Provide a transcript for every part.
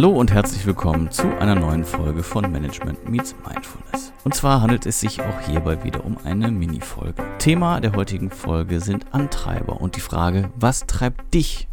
Hallo und herzlich willkommen zu einer neuen Folge von Management Meets Mindfulness. Und zwar handelt es sich auch hierbei wieder um eine Mini-Folge. Thema der heutigen Folge sind Antreiber und die Frage, was treibt dich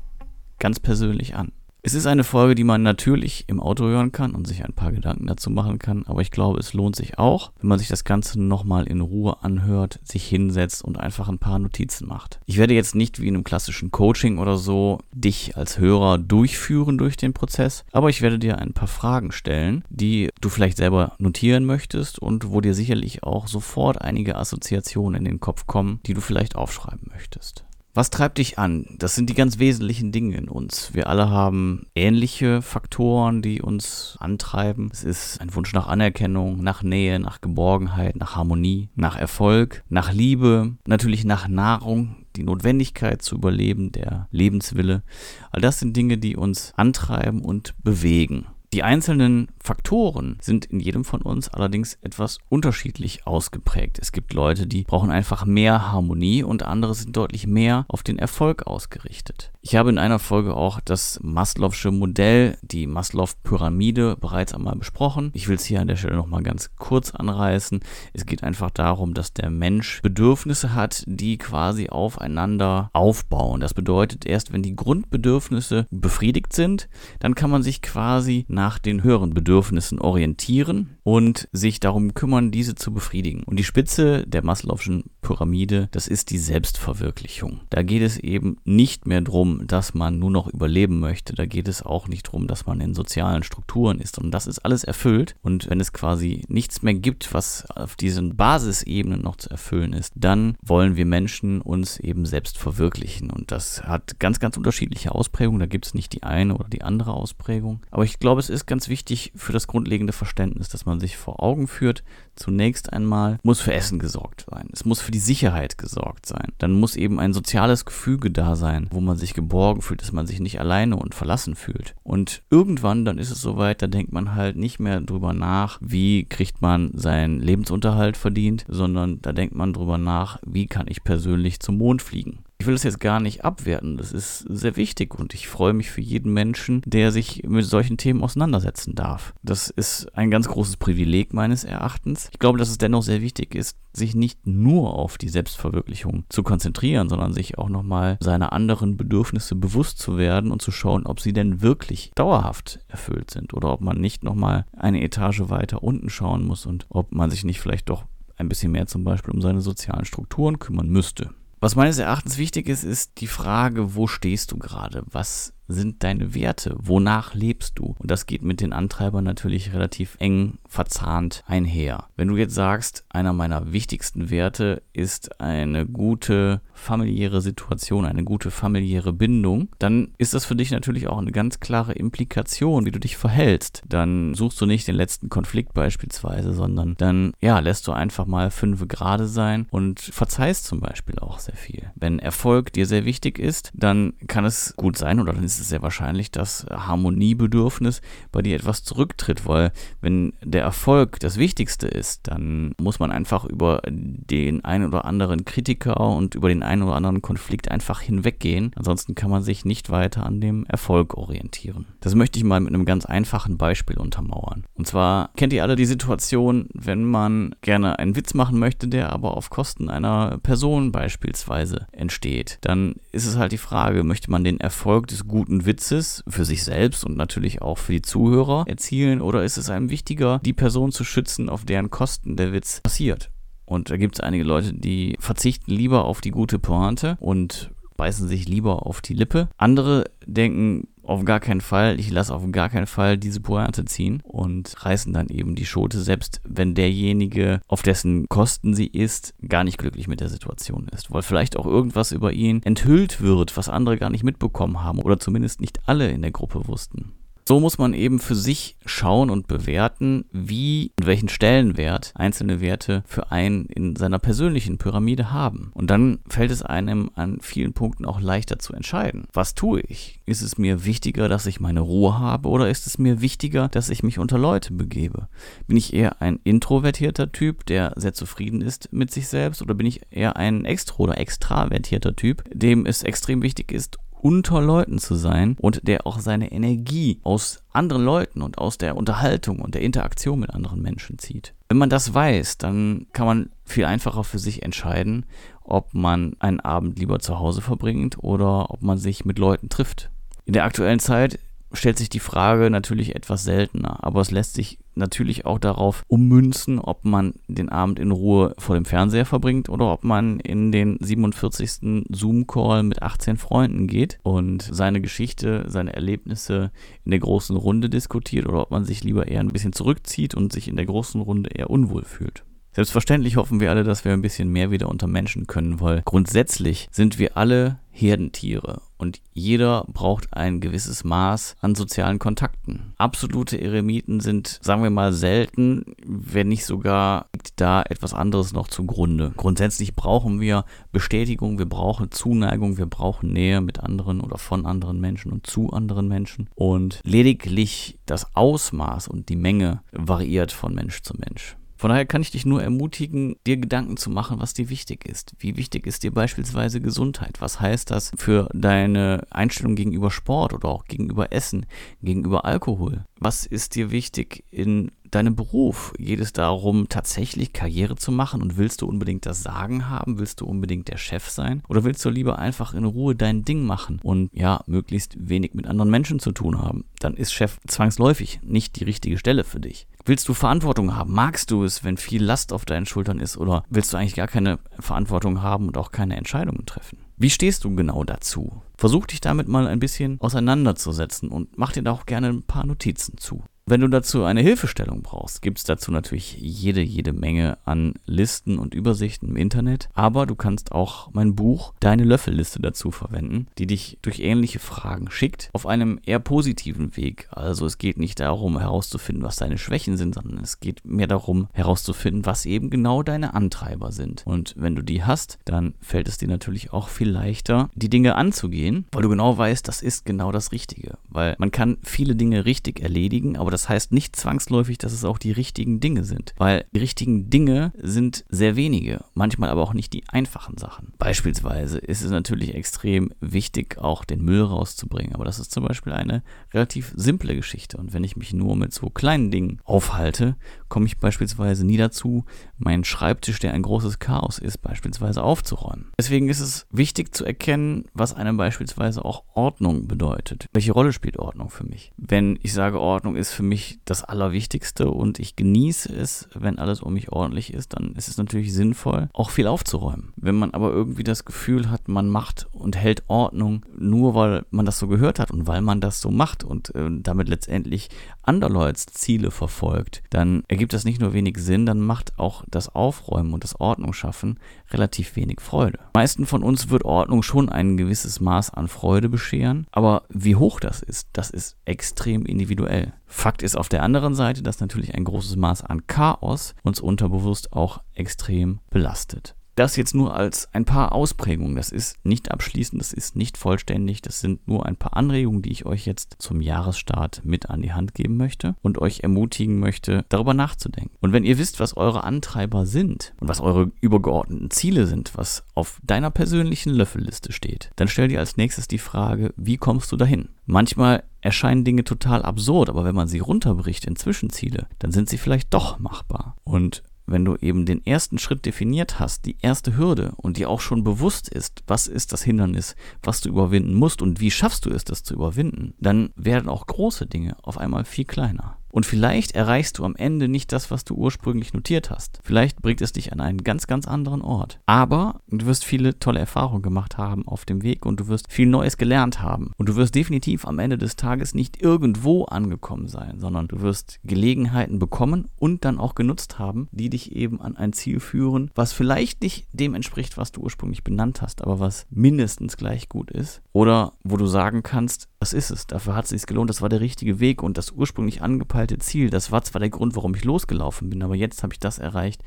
ganz persönlich an? Es ist eine Folge, die man natürlich im Auto hören kann und sich ein paar Gedanken dazu machen kann, aber ich glaube, es lohnt sich auch, wenn man sich das Ganze nochmal in Ruhe anhört, sich hinsetzt und einfach ein paar Notizen macht. Ich werde jetzt nicht wie in einem klassischen Coaching oder so dich als Hörer durchführen durch den Prozess, aber ich werde dir ein paar Fragen stellen, die du vielleicht selber notieren möchtest und wo dir sicherlich auch sofort einige Assoziationen in den Kopf kommen, die du vielleicht aufschreiben möchtest. Was treibt dich an? Das sind die ganz wesentlichen Dinge in uns. Wir alle haben ähnliche Faktoren, die uns antreiben. Es ist ein Wunsch nach Anerkennung, nach Nähe, nach Geborgenheit, nach Harmonie, nach Erfolg, nach Liebe, natürlich nach Nahrung, die Notwendigkeit zu überleben, der Lebenswille. All das sind Dinge, die uns antreiben und bewegen. Die einzelnen Faktoren sind in jedem von uns allerdings etwas unterschiedlich ausgeprägt. Es gibt Leute, die brauchen einfach mehr Harmonie und andere sind deutlich mehr auf den Erfolg ausgerichtet. Ich habe in einer Folge auch das Maslow'sche Modell, die Maslow-Pyramide bereits einmal besprochen. Ich will es hier an der Stelle nochmal ganz kurz anreißen. Es geht einfach darum, dass der Mensch Bedürfnisse hat, die quasi aufeinander aufbauen. Das bedeutet, erst wenn die Grundbedürfnisse befriedigt sind, dann kann man sich quasi nach den höheren Bedürfnissen orientieren und sich darum kümmern, diese zu befriedigen. Und die Spitze der Maslow'schen Pyramide, das ist die Selbstverwirklichung. Da geht es eben nicht mehr darum, dass man nur noch überleben möchte. Da geht es auch nicht darum, dass man in sozialen Strukturen ist. Und das ist alles erfüllt. Und wenn es quasi nichts mehr gibt, was auf diesen Basisebenen noch zu erfüllen ist, dann wollen wir Menschen uns eben selbst verwirklichen. Und das hat ganz, ganz unterschiedliche Ausprägungen. Da gibt es nicht die eine oder die andere Ausprägung. Aber ich glaube, es ist ganz wichtig für das grundlegende Verständnis, dass man sich vor Augen führt, zunächst einmal muss für Essen gesorgt sein. Es muss für die Sicherheit gesorgt sein. Dann muss eben ein soziales Gefüge da sein, wo man sich geborgen fühlt, dass man sich nicht alleine und verlassen fühlt. Und irgendwann, dann ist es soweit, da denkt man halt nicht mehr drüber nach, wie kriegt man seinen Lebensunterhalt verdient, sondern da denkt man drüber nach, wie kann ich persönlich zum Mond fliegen. Ich will das jetzt gar nicht abwerten, das ist sehr wichtig und ich freue mich für jeden Menschen, der sich mit solchen Themen auseinandersetzen darf. Das ist ein ganz großes Privileg meines Erachtens. Ich glaube, dass es dennoch sehr wichtig ist, sich nicht nur auf die Selbstverwirklichung zu konzentrieren, sondern sich auch nochmal seiner anderen Bedürfnisse bewusst zu werden und zu schauen, ob sie denn wirklich dauerhaft erfüllt sind oder ob man nicht nochmal eine Etage weiter unten schauen muss und ob man sich nicht vielleicht doch ein bisschen mehr zum Beispiel um seine sozialen Strukturen kümmern müsste. Was meines Erachtens wichtig ist, ist die Frage, wo stehst du gerade? Was sind deine Werte? Wonach lebst du? Und das geht mit den Antreibern natürlich relativ eng verzahnt einher. Wenn du jetzt sagst, einer meiner wichtigsten Werte ist eine gute familiäre Situation, eine gute familiäre Bindung, dann ist das für dich natürlich auch eine ganz klare Implikation, wie du dich verhältst. Dann suchst du nicht den letzten Konflikt beispielsweise, sondern dann, ja, lässt du einfach mal fünf gerade sein und verzeihst zum Beispiel auch sehr viel. Wenn Erfolg dir sehr wichtig ist, dann kann es gut sein oder dann ist ist es sehr wahrscheinlich, dass Harmoniebedürfnis bei dir etwas zurücktritt, weil wenn der Erfolg das Wichtigste ist, dann muss man einfach über den einen oder anderen Kritiker und über den einen oder anderen Konflikt einfach hinweggehen. Ansonsten kann man sich nicht weiter an dem Erfolg orientieren. Das möchte ich mal mit einem ganz einfachen Beispiel untermauern. Und zwar kennt ihr alle die Situation, wenn man gerne einen Witz machen möchte, der aber auf Kosten einer Person beispielsweise entsteht. Dann ist es halt die Frage, möchte man den Erfolg des guten guten Witzes für sich selbst und natürlich auch für die Zuhörer erzielen oder ist es einem wichtiger, die Person zu schützen, auf deren Kosten der Witz passiert? Und da gibt es einige Leute, die verzichten lieber auf die gute Pointe und beißen sich lieber auf die Lippe. Andere denken, auf gar keinen Fall, ich lasse auf gar keinen Fall diese Pointe ziehen und reißen dann eben die Schote, selbst wenn derjenige, auf dessen Kosten sie ist, gar nicht glücklich mit der Situation ist, weil vielleicht auch irgendwas über ihn enthüllt wird, was andere gar nicht mitbekommen haben oder zumindest nicht alle in der Gruppe wussten. So muss man eben für sich schauen und bewerten, wie und welchen Stellenwert einzelne Werte für einen in seiner persönlichen Pyramide haben. Und dann fällt es einem an vielen Punkten auch leichter zu entscheiden. Was tue ich? Ist es mir wichtiger, dass ich meine Ruhe habe oder ist es mir wichtiger, dass ich mich unter Leute begebe? Bin ich eher ein introvertierter Typ, der sehr zufrieden ist mit sich selbst oder bin ich eher ein extro oder extravertierter Typ, dem es extrem wichtig ist, unter Leuten zu sein und der auch seine Energie aus anderen Leuten und aus der Unterhaltung und der Interaktion mit anderen Menschen zieht. Wenn man das weiß, dann kann man viel einfacher für sich entscheiden, ob man einen Abend lieber zu Hause verbringt oder ob man sich mit Leuten trifft. In der aktuellen Zeit stellt sich die Frage natürlich etwas seltener, aber es lässt sich natürlich auch darauf ummünzen, ob man den Abend in Ruhe vor dem Fernseher verbringt oder ob man in den 47. Zoom-Call mit 18 Freunden geht und seine Geschichte, seine Erlebnisse in der großen Runde diskutiert oder ob man sich lieber eher ein bisschen zurückzieht und sich in der großen Runde eher unwohl fühlt. Selbstverständlich hoffen wir alle, dass wir ein bisschen mehr wieder unter Menschen können, weil grundsätzlich sind wir alle Herdentiere und jeder braucht ein gewisses Maß an sozialen Kontakten. Absolute Eremiten sind, sagen wir mal, selten, wenn nicht sogar liegt da etwas anderes noch zugrunde. Grundsätzlich brauchen wir Bestätigung, wir brauchen Zuneigung, wir brauchen Nähe mit anderen oder von anderen Menschen und zu anderen Menschen. Und lediglich das Ausmaß und die Menge variiert von Mensch zu Mensch. Von daher kann ich dich nur ermutigen, dir Gedanken zu machen, was dir wichtig ist. Wie wichtig ist dir beispielsweise Gesundheit? Was heißt das für deine Einstellung gegenüber Sport oder auch gegenüber Essen, gegenüber Alkohol? Was ist dir wichtig in deinem Beruf? Geht es darum, tatsächlich Karriere zu machen und willst du unbedingt das Sagen haben? Willst du unbedingt der Chef sein? Oder willst du lieber einfach in Ruhe dein Ding machen und ja, möglichst wenig mit anderen Menschen zu tun haben? Dann ist Chef zwangsläufig nicht die richtige Stelle für dich. Willst du Verantwortung haben? Magst du es, wenn viel Last auf deinen Schultern ist? Oder willst du eigentlich gar keine Verantwortung haben und auch keine Entscheidungen treffen? Wie stehst du genau dazu? Versuch dich damit mal ein bisschen auseinanderzusetzen und mach dir da auch gerne ein paar Notizen zu. Wenn du dazu eine Hilfestellung brauchst, gibt es dazu natürlich jede, jede Menge an Listen und Übersichten im Internet. Aber du kannst auch mein Buch Deine Löffelliste dazu verwenden, die dich durch ähnliche Fragen schickt, auf einem eher positiven Weg. Also es geht nicht darum herauszufinden, was deine Schwächen sind, sondern es geht mehr darum herauszufinden, was eben genau deine Antreiber sind. Und wenn du die hast, dann fällt es dir natürlich auch viel leichter, die Dinge anzugehen, weil du genau weißt, das ist genau das Richtige. Weil man kann viele Dinge richtig erledigen, aber das heißt nicht zwangsläufig, dass es auch die richtigen Dinge sind, weil die richtigen Dinge sind sehr wenige, manchmal aber auch nicht die einfachen Sachen. Beispielsweise ist es natürlich extrem wichtig, auch den Müll rauszubringen, aber das ist zum Beispiel eine relativ simple Geschichte und wenn ich mich nur mit so kleinen Dingen aufhalte, komme ich beispielsweise nie dazu, meinen Schreibtisch, der ein großes Chaos ist, beispielsweise aufzuräumen. Deswegen ist es wichtig zu erkennen, was einem beispielsweise auch Ordnung bedeutet. Welche Rolle spielt Ordnung für mich? Wenn ich sage, Ordnung ist für mich das Allerwichtigste und ich genieße es, wenn alles um mich ordentlich ist, dann ist es natürlich sinnvoll, auch viel aufzuräumen. Wenn man aber irgendwie das Gefühl hat, man macht und hält Ordnung nur, weil man das so gehört hat und weil man das so macht und äh, damit letztendlich anderlorts Ziele verfolgt, dann ergibt das nicht nur wenig Sinn, dann macht auch das Aufräumen und das Ordnung schaffen relativ wenig Freude. Meisten von uns wird Ordnung schon ein gewisses Maß an Freude bescheren, aber wie hoch das ist, das ist extrem individuell. Fakt ist auf der anderen Seite, dass natürlich ein großes Maß an Chaos uns unterbewusst auch extrem belastet. Das jetzt nur als ein paar Ausprägungen. Das ist nicht abschließend, das ist nicht vollständig. Das sind nur ein paar Anregungen, die ich euch jetzt zum Jahresstart mit an die Hand geben möchte und euch ermutigen möchte, darüber nachzudenken. Und wenn ihr wisst, was eure Antreiber sind und was eure übergeordneten Ziele sind, was auf deiner persönlichen Löffelliste steht, dann stell dir als nächstes die Frage, wie kommst du dahin? Manchmal erscheinen Dinge total absurd, aber wenn man sie runterbricht in Zwischenziele, dann sind sie vielleicht doch machbar. Und wenn du eben den ersten Schritt definiert hast, die erste Hürde und dir auch schon bewusst ist, was ist das Hindernis, was du überwinden musst und wie schaffst du es, das zu überwinden, dann werden auch große Dinge auf einmal viel kleiner. Und vielleicht erreichst du am Ende nicht das, was du ursprünglich notiert hast. Vielleicht bringt es dich an einen ganz, ganz anderen Ort. Aber du wirst viele tolle Erfahrungen gemacht haben auf dem Weg und du wirst viel Neues gelernt haben. Und du wirst definitiv am Ende des Tages nicht irgendwo angekommen sein, sondern du wirst Gelegenheiten bekommen und dann auch genutzt haben, die dich eben an ein Ziel führen, was vielleicht nicht dem entspricht, was du ursprünglich benannt hast, aber was mindestens gleich gut ist. Oder wo du sagen kannst, das ist es, dafür hat es sich gelohnt, das war der richtige Weg und das ursprünglich angepeilte alte Ziel. Das war zwar der Grund, warum ich losgelaufen bin, aber jetzt habe ich das erreicht,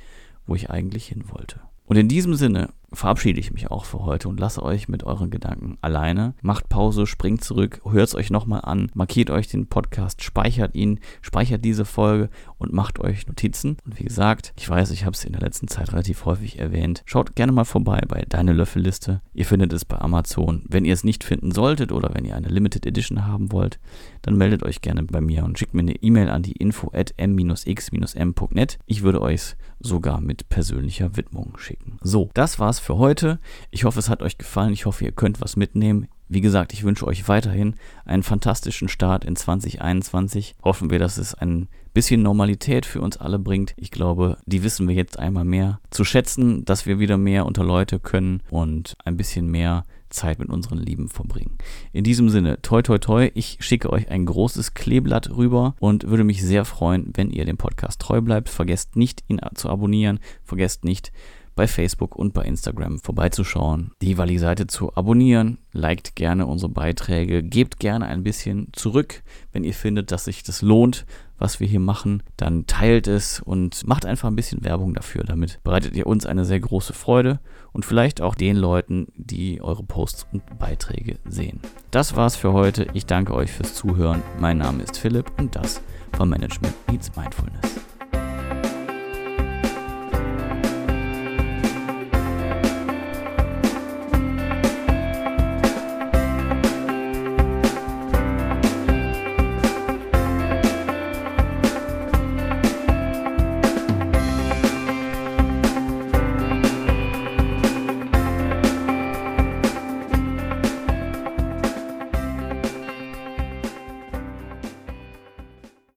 wo ich eigentlich hin wollte. Und in diesem Sinne verabschiede ich mich auch für heute und lasse euch mit euren Gedanken alleine. Macht Pause, springt zurück, hört es euch nochmal an, markiert euch den Podcast, speichert ihn, speichert diese Folge und macht euch Notizen. Und wie gesagt, ich weiß, ich habe es in der letzten Zeit relativ häufig erwähnt. Schaut gerne mal vorbei bei Deine Löffelliste. Ihr findet es bei Amazon. Wenn ihr es nicht finden solltet oder wenn ihr eine Limited Edition haben wollt, dann meldet euch gerne bei mir und schickt mir eine E-Mail an die info at m-x-m.net. Ich würde euch sogar mit persönlicher Widmung schicken. So, das war's für heute. Ich hoffe, es hat euch gefallen. Ich hoffe, ihr könnt was mitnehmen. Wie gesagt, ich wünsche euch weiterhin einen fantastischen Start in 2021. Hoffen wir, dass es ein bisschen Normalität für uns alle bringt. Ich glaube, die wissen wir jetzt einmal mehr zu schätzen, dass wir wieder mehr unter Leute können und ein bisschen mehr Zeit mit unseren Lieben verbringen. In diesem Sinne, toi toi toi, ich schicke euch ein großes Kleeblatt rüber und würde mich sehr freuen, wenn ihr dem Podcast treu bleibt. Vergesst nicht, ihn zu abonnieren. Vergesst nicht, bei Facebook und bei Instagram vorbeizuschauen, die jeweilige Seite zu abonnieren, liked gerne unsere Beiträge, gebt gerne ein bisschen zurück, wenn ihr findet, dass sich das lohnt, was wir hier machen, dann teilt es und macht einfach ein bisschen Werbung dafür. Damit bereitet ihr uns eine sehr große Freude und vielleicht auch den Leuten, die eure Posts und Beiträge sehen. Das war's für heute. Ich danke euch fürs Zuhören. Mein Name ist Philipp und das war Management Meets Mindfulness.